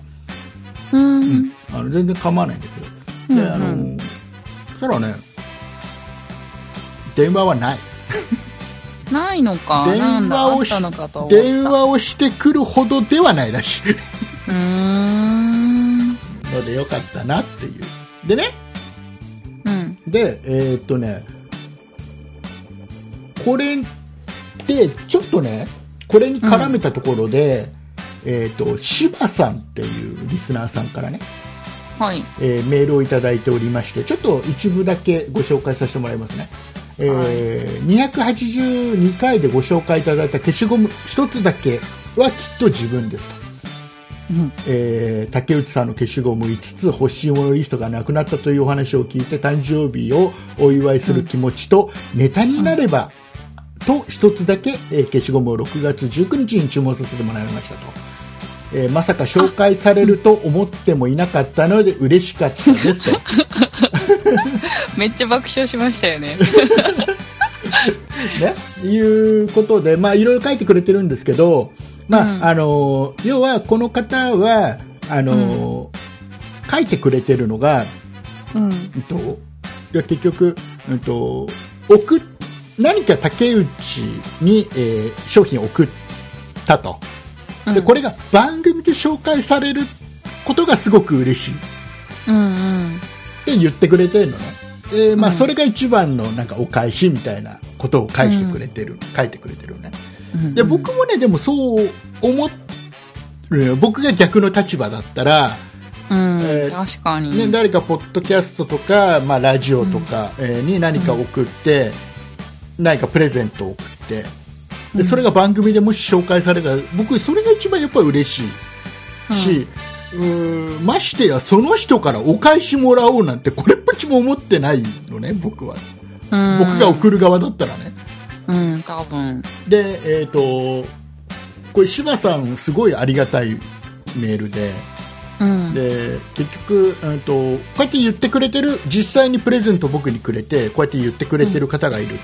ううんん。あの全然構わないんだけどで、うんあのそしたらね電話はない [LAUGHS] ないのか。電話をし。電話をしてくるほどではないらしいうーん。のでよかったなっていうでねうん。でえーっとねこれでちょっとねこれに絡めたところで、えーっと柴さんっていうリスナーさんからね、はい。えーメールをいただいておりましてちょっと一部だけご紹介させてもらいますね、えー282回でご紹介いただいた消しゴム一つだけはきっと自分ですとうん。えー竹内さんの消しゴム5つ欲しいものリストがなくなったというお話を聞いて誕生日をお祝いする気持ちと、ネタになれば、と一つだけ、えー消しゴムを6月19日に注文させてもらいましたと、えーまさか紹介されると思ってもいなかったので嬉しかったですと [LAUGHS] めっちゃ爆笑しましたよね。[LAUGHS] ね、いうことで、まあ、いろいろ書いてくれてるんですけど、まあ、うんあの、要は、この方は、あの、書いてくれてるのが、うん。うんと、結局、うんと、送っ何か竹内に、えー商品を送ったと。で、これが番組で紹介されることがすごく嬉しい。うんうん。って言ってくれてるのね。で、まあ、うんそれが一番のなんかお返しみたいなことを返してくれてる、書いてくれてるね。うん。で、僕もね、でもそう思っ僕が逆の立場だったら、うん、えー確かに。ね、誰かポッドキャストとか、まあ、ラジオとか、えーに何か送って、何かプレゼントを送ってでそれが番組でもし紹介されたら僕それが一番やっぱり嬉しいし、うーんましてやその人からお返しもらおうなんてこれっぽっちも思ってないのね僕は、うん、僕が送る側だったらねうん、多分。でえっ、とこれ柴さんすごいありがたいメールでうん。で結局、うん、とこうやって言ってくれてる実際にプレゼントを僕にくれてこうやって言ってくれてる方がいる、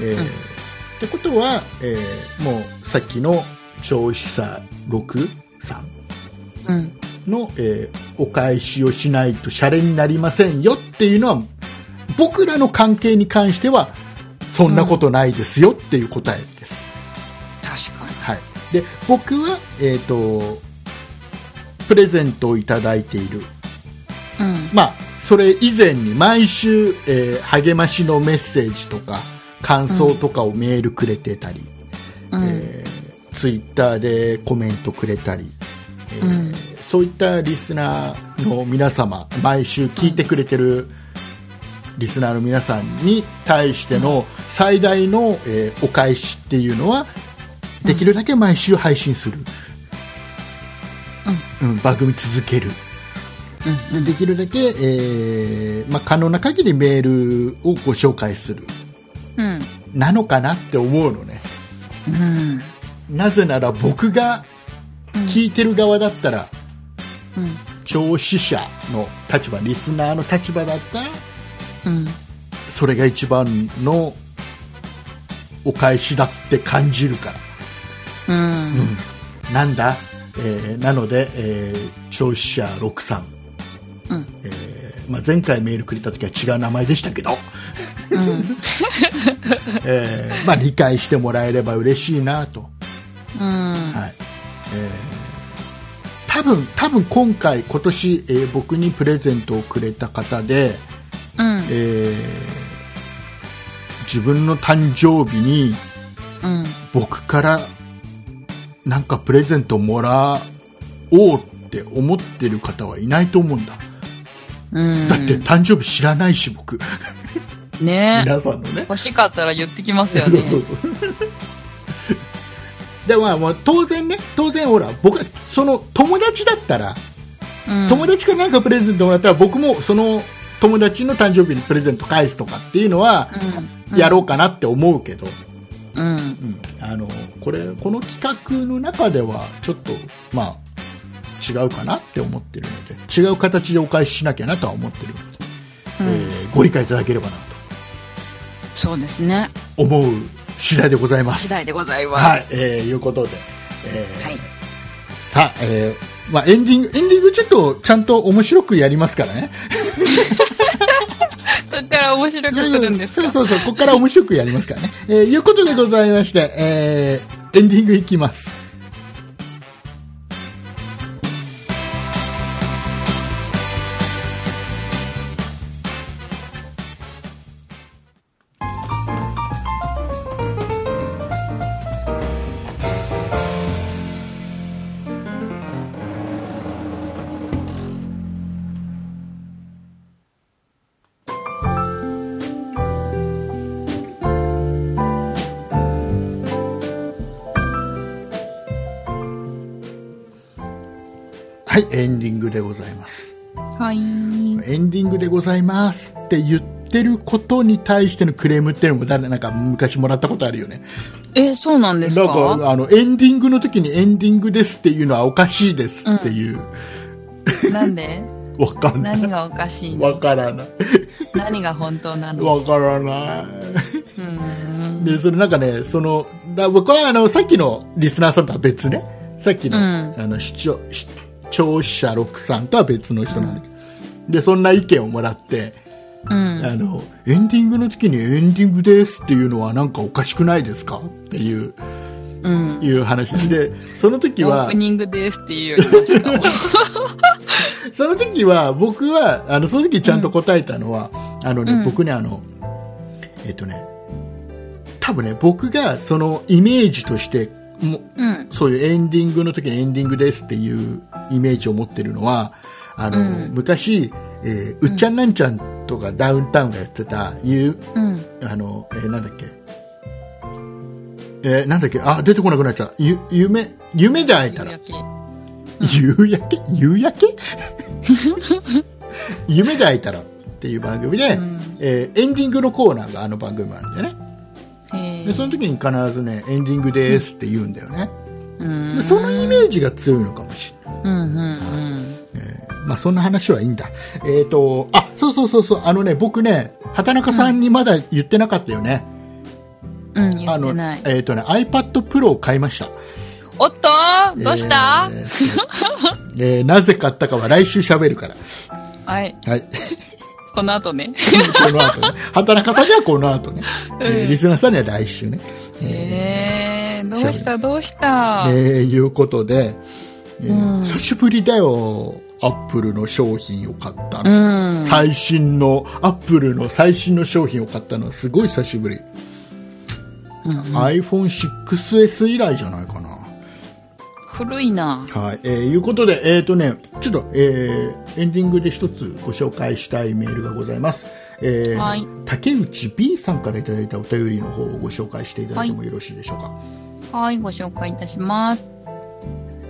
えーうんってことは、えーもうさっきの調子差6さんうん。の、えーお返しをしないとシャレになりませんよっていうのは僕らの関係に関してはそんなことないですよっていう答えです、確かに。はい、で僕は、えー、とプレゼントをいただいているうん。まあ、それ以前に毎週、えー励ましのメッセージとか感想とかをメールくれてたり、うん。えーツイッターでコメントくれたり、えーうんそういったリスナーの皆様毎週聞いてくれてるリスナーの皆さんに対しての最大の、えーお返しっていうのはできるだけ毎週配信する、うん番組続けるうん。できるだけ、えーまあ、可能な限りメールをご紹介するうん。なのかなって思うのねうん。なぜなら僕が聞いてる側だったら、うん。聴取者の立場リスナーの立場だったらうん。それが一番のお返しだって感じるから、うん。なんだ、えーなので、えー、聴取者6さん、うん。えーまあ、前回メールくれた時は違う名前でしたけど、うん。[LAUGHS] えーまあ、理解してもらえれば嬉しいなと、うん。はいえー多分多分今回、今年、えー僕にプレゼントをくれた方で、うん。えー自分の誕生日にうん。僕からなんかプレゼントもらおうって思ってる方はいないと思うんだ、うん。だって誕生日知らないし僕ね皆さんのね欲しかったら言ってきますよそうね。[LAUGHS] そうそうでまあ当然ね当然ほら僕はその友達だったら、うん友達からなんかプレゼントもらったら僕もその友達の誕生日にプレゼント返すとかっていうのはうん。やろうかなって思うけど、うん。うんあのこれこの企画の中ではちょっとまあ違うかなって思ってるので違う形でお返ししなきゃなとは思ってるので、うんえーご理解いただければなそうですね。と思う次第でございます。次第でございます。はい、えーいうことで、えーはい。さあ、えーまあ、エンディングエンディングちょっとちゃんと面白くやりますからね。[LAUGHS] そっから面白くするんですか？そうそうそう、ここから面白くやりますからね。えーいうことでございまして、えーエンディングいきます。でございます。はい。エンディングでございますって言ってることに対してのクレームっていうのも誰なんか昔もらったことあるよね。え、そうなんですなんかかあのエンディングの時にエンディングですっていうのはおかしいですっていう、なんで？[LAUGHS] わかんない。何がおかしいの？わからない。何が本当なの？わからない。うん。でそれなんかねそのだ僕はあのさっきのリスナーさんとは別ねさっきの,、うんあの視聴視聴者6さんとは別の人なんだけど、でそんな意見をもらって、うん。あのエンディングの時にエンディングですっていうのはなんかおかしくないですかっていううん。いう話でその時はオープニングですっていうよりましたもん。[LAUGHS] その時は僕はあのその時ちゃんと答えたのは、あのね、うん僕ねあのえっ、とね多分ね僕がそのイメージとしてもうん。そういうエンディングの時にエンディングですっていうイメージを持ってるのはあの、うん。昔、えーうっちゃんなんちゃんとかダウンタウンがやってたゆうん。あの、えーなんだっけ？えーなんだっけ？あ出てこなくなっちゃう。ゆ夢夢で会えたら。夕焼け。夕焼け？夕焼け？[LAUGHS] 夢で会えたらっていう番組で、うん。えーエンディングのコーナーがあの番組なんだよね。へでその時に必ずねエンディングですって言うんだよね、うん。でそのイメージが強いのかもしれない、うんうんうん。えーまあ、そんな話はいいんだ。えっ、とあそうそうそうそう。あのね僕ね畑中さんにまだ言ってなかったよね、うん、言あの。えっ、とね iPad Pro を買いました。おっと？どうした、えーえーなぜ買ったかは来週喋るから。はい。はいこの後ね。この後ね。畑中さんにはこの後ね。[LAUGHS] えーうんリスナーさんには来週ね。ええー、どうした？どうした、ーえーいうことで、えーうん久しぶりだよ。アップルの商品を買ったうの。ん。最新の、アップルの最新の商品を買ったのはすごい久しぶり。うん、iPhone6S 以来じゃないかな。古いな。はい。えーいうことで、えっ、とね、ちょっと、えーエンディングで一つご紹介したいメールがございます。えーはい竹内 B さんからいただいたお便りの方をご紹介していただいてもよろしいでしょうか？はい、ご紹介いたします。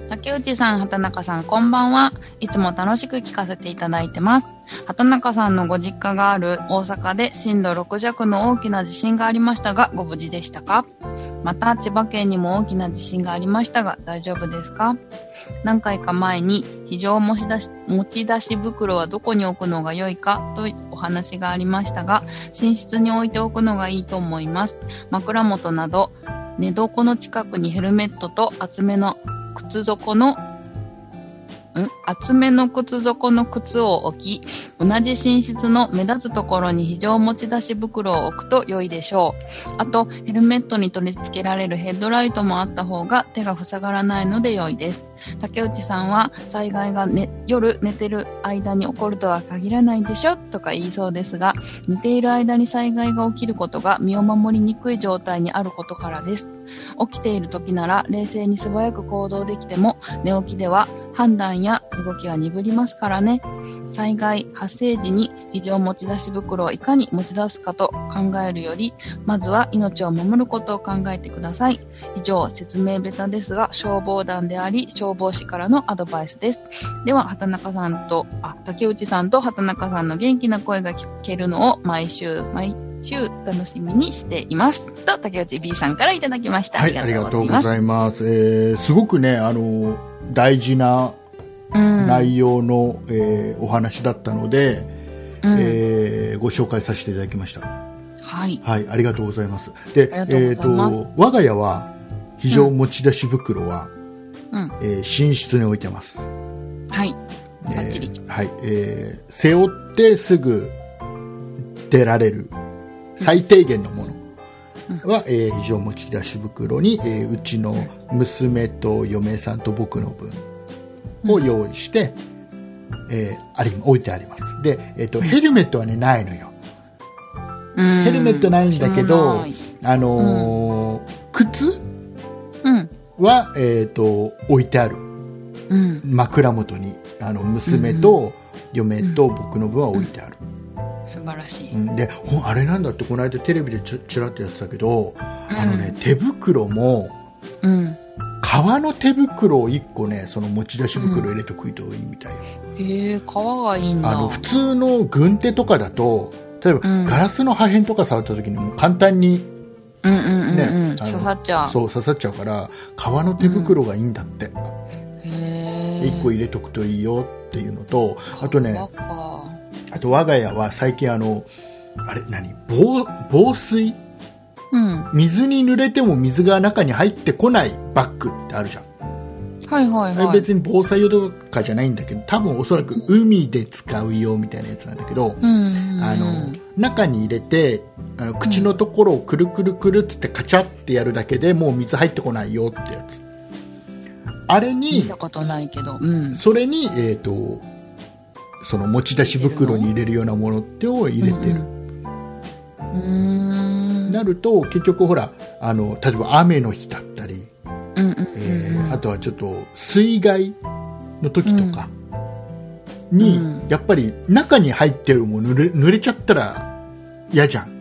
竹内さん、畑中さん、こんばんは。いつも楽しく聞かせていただいてます。畑中さんのご実家がある大阪で震度6弱の大きな地震がありましたが、ご無事でしたか？また、千葉県にも大きな地震がありましたが、大丈夫ですか？何回か前に、非常持ち出し持ち出し袋はどこに置くのが良いか？というお話がありましたが、寝室に置いておくのがいいと思います。枕元など、寝床の近くにヘルメットと厚めの靴底の、ん？厚めの靴底の靴を置き、同じ寝室の目立つところに非常持ち出し袋を置くと良いでしょう。あと、ヘルメットに取り付けられるヘッドライトもあった方が手が塞がらないので良いです。竹内さんは災害が、ね、夜寝てる間に起こるとは限らないでしょとか言いそうですが、寝ている間に災害が起きることが身を守りにくい状態にあることからです。起きている時なら冷静に素早く行動できても、寝起きでは判断や動きが鈍りますからね。災害発生時に非常持ち出し袋をいかに持ち出すかと考えるより、まずは命を守ることを考えてください。以上、説明ベタですが、消防団であり、消防士からのアドバイスです。では、畑中さんと、あ、竹内さんと畑中さんの元気な声が聞けるのを毎週、毎週楽しみにしています。と、竹内 B さんからいただきました。はい、ありがとうございます。えーすごくね、あの、大事なます。うん。えーお話だったので、うんえーご紹介させていただきました。はい。はい、ありがとうございます。で、ありがとうございますえーと、我が家は、非常持ち出し袋は、うん。えー寝室に置いてます。はい。えーはい、えー背負ってすぐ出られる最低限のものは、えー非常持ち出し袋に、えーうちの娘と嫁さんと僕の分を用意して、えーあり置いてあります。で、えーとヘルメットはねないのよ。うん。ヘルメットないんだけどあのー靴うん。は、えー、と置いてある。うん。枕元にあの娘と嫁と僕の分は置いてある、素晴らしい。うん。であれなんだってこの間テレビでちょちらっとやってたけど、うん。あのね手袋もうん。革の手袋を1個ねその持ち出し袋入れとくといいみたいよ、へえ、皮がいいんだ。あの普通の軍手とかだと例えば、うん。ガラスの破片とか触った時にもう簡単にうんうんうんうん。ねあの刺さっちゃう。そう刺さっちゃうから革の手袋がいいんだって、へえ。1個入れとくといいよっていうのとあとねあと我が家は最近あのあれ何？防防水？うん。水に濡れても水が中に入ってこないバッグってあるじゃん。はいはいはい。別に防災用とかじゃないんだけど、多分おそらく海で使う用みたいなやつなんだけど、うん。あの、中に入れて、あの口のところをくるくるくるっつってカチャってやるだけでもう水入ってこないよってやつ。あれ見にた、ことないけど。うん。それに、えっ、と、その持ち出し袋に入れるようなものってを入れてる。うーん。なると、結局ほら、あの、例えば雨の日だったり、うんうんあとはちょっと水害の時とかに、うんやっぱり中に入ってるもの濡れ濡れちゃったら嫌じゃん。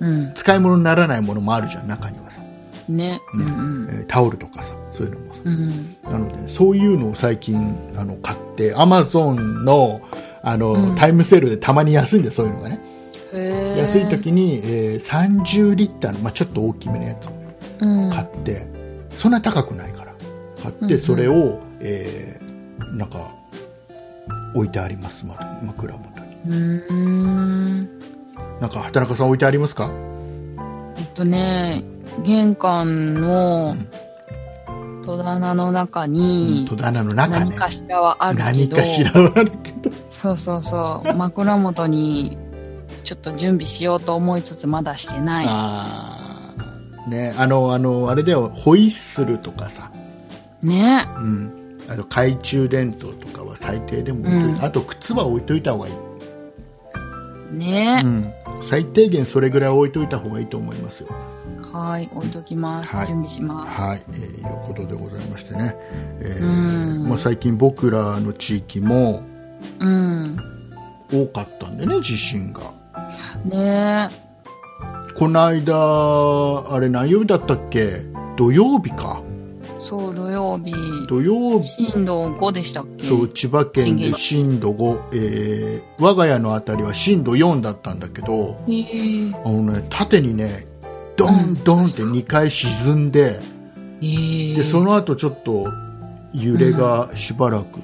うん。使い物にならないものもあるじゃん、中にはさ。ね。うんうん。えータオルとかさ、そういうのもさ。うん。なので、そういうのを最近、あの、買って、アマゾンの、あの、うんタイムセールでたまに安いんで、そういうのがね。安い時に、えー30リッターの、まあ、ちょっと大きめのやつをうん。買って、そんな高くないから。買って、うんうんそれを、えーなんか、置いてあります、ま枕元に。なんか、畑中さん置いてありますか？えっとね、玄関の戸棚の中に戸棚の中ね。何かしらはある何かしらはあるけど。そうそうそう、[LAUGHS] 枕元にちょっと準備しようと思いつつまだしてない。ね、あの、あの、あれだよ、ホイッスルとかさ、ね。うん。あと、懐中電灯とかは最低でも置いといて、うんあと、靴は置いといた方がいい。ねう、ん。最低限それぐらい置いといた方がいいと思いますよ。はい、置いときます。はい準備します。はい、えー、いうことでございましてね。えーうんまあ、最近僕らの地域もうん。多かったんでね、地震が。ねこの間、あれ何曜日だったっけ？土曜日か。そう、土曜日、土曜日、震度5でしたっけ？そう、千葉県で震度5、えー、我が家のあたりは震度4だったんだけど、へー。あのね、縦にね、ドンドンって2回沈んで、えー、で、その後ちょっと揺れがしばらく。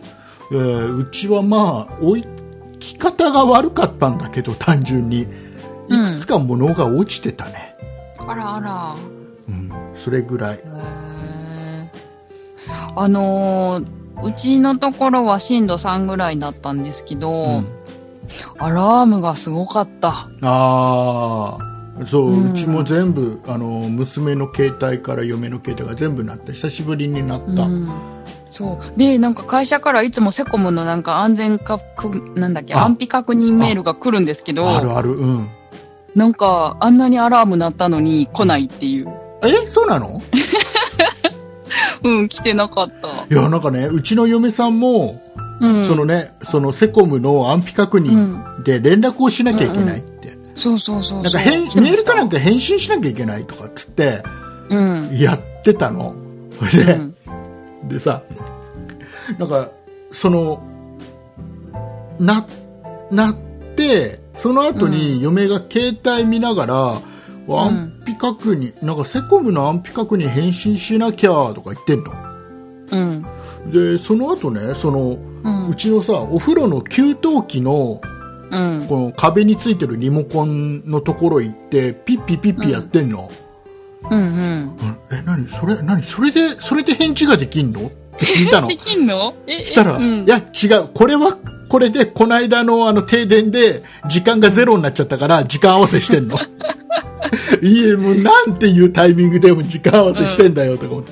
えーうちはまあ、置き方が悪かったんだけど、単純に。か物が落ちてたね。あらあら。うん、それぐらいあのーうちのところは震度3ぐらいだったんですけど、うんアラームがすごかった。ああ、そう、うんうちも全部、あの、娘の携帯から嫁の携帯が全部なった。久しぶりになった。うんそう。で、なんか会社からいつもセコムのなんか安全確、なんだっけ、あ安否確認メールが来るんですけあど、るある、うん。なんかあんなにアラーム鳴ったのに来ないっていう。え、そうなの？[LAUGHS] うん、来てなかった。いや、なんかね、うちの嫁さんも、うん。そのね、そのセコムの安否確認で連絡をしなきゃいけないって。そうそうそうそう。なんかメールかなんか返信しなきゃいけないとかっつって、うん。やってたの。[LAUGHS] で、うん。でさ、なんか、その、な、なって、その後に嫁が携帯見ながら、安否確認、なんかセコムの安否確認返信しなきゃとか言ってんの。うん。で、その後ね、その、うんうちのさ、お風呂の給湯器の、うん。この壁についてるリモコンのところ行って、ピッピピッピやってんの。うんうん。え、何？それ、何？それで、それで返事ができんの？って聞いたの [LAUGHS] で。きんの？え、したら、いや、違う。これは、これで、この間のあの停電で、時間がゼロになっちゃったから、時間合わせしてんの。[LAUGHS] いえ、もうなんていうタイミングでも時間合わせしてんだよ、とか思って。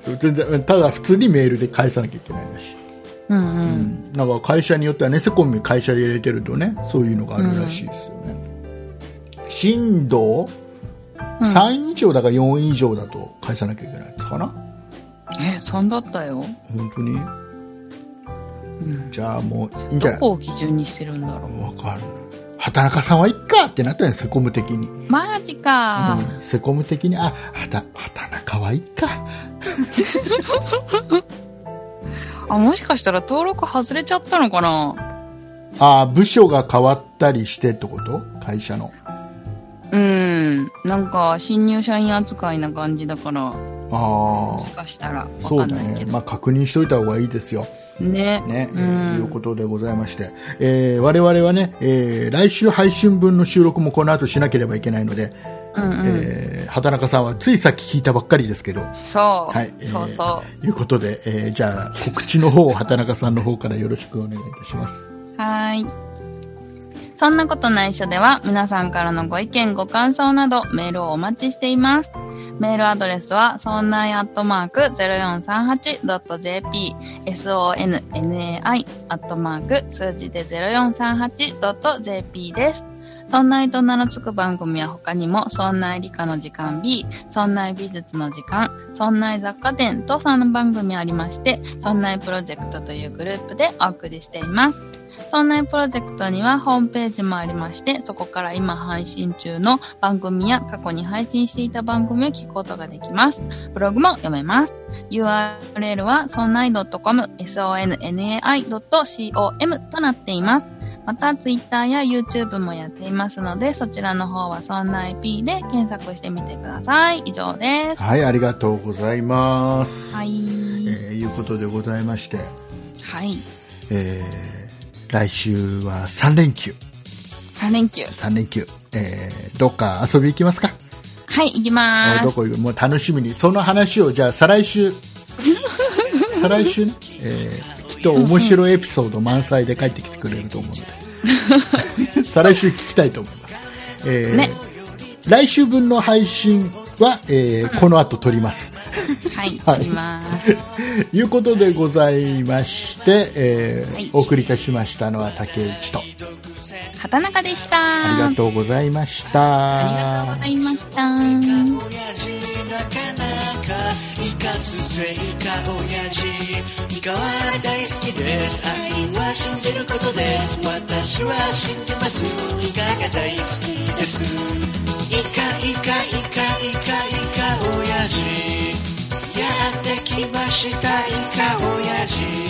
そう全然、ただ普通にメールで返さなきゃいけないんだし。うんうん。なんか会社によってはね、セコムに会社で入れてるとね、そういうのがあるらしいですよね。震度、うん3以上だか4以上だと返さなきゃいけないですかなえ、3だったよ。本当に？うん。じゃあもういいんじゃない？どこを基準にしてるんだろう？わかんない。畑中さんはいっかってなったよ、セコム的に。マジか。うんセコム的に、あ、畑畑中はいっか。[LAUGHS] あ、もしかしたら登録外れちゃったのかな？あ、部署が変わったりしてってこと？会社の。うん。なんか、新入社員扱いな感じだから。あもしかしたら。あ、そうだわかんないけ。ど。ねまあ、確認しといた方がいいですよ。ね。ね、うえーいうん。ことでございまして、えー我々はね、えー来週配信分の収録もこの後しなければいけないので、うんうん。えー畑中さんはついさっき聞いたばっかりですけど、そう。はいえーそうそということで、えーじゃあ告知の方を畑中さんの方からよろしくお願いいたします。う。はーい。そんなことないしょでは、皆さんからのご意見、ご感想など、メールをお待ちしています。メールアドレスは、そんないアットマーク 0438.jp、sonnai アットマーク数字で 0438.jp です。そんないと名の付く番組は他にも、そんない理科の時間 B、そんない美術の時間、そんない雑貨店と3番組ありまして、そんないプロジェクトというグループでお送りしています。そんなプロジェクトにはホームページもありまして、そこから今配信中の番組や過去に配信していた番組を聞くことができます。ブログも読めます。URL は sonnai.com、sonnai.com となっています。また、Twitter や YouTube もやっていますので、そちらの方は sonnai.p で検索してみてください。以上です。はい、ありがとうございます。はい。えーいうことでございまして、はい。えー来週は3連休、3連休。3連休、えーどっか遊び行きますか？はい、行きまーす。どこ？行くもう楽しみに、その話をじゃあ再来週、[LAUGHS] 再来週ね、えーきっと面白いエピソード満載で帰ってきてくれると思うので、[LAUGHS] 再来週聞きたいと思います。えーね来週分の配信は、えーこの後撮ります。はい、[LAUGHS] はい。いうことでございまして、えーはいお送りいたしましたのは竹内と、畑中でした。ありがとうございました。ありがとうございました。親父なかなかいかずぜいか親父イカは大好きです愛は信じることです私は信じますイカが大好きですイカイカイカイカイカ親父やってきましたイカ親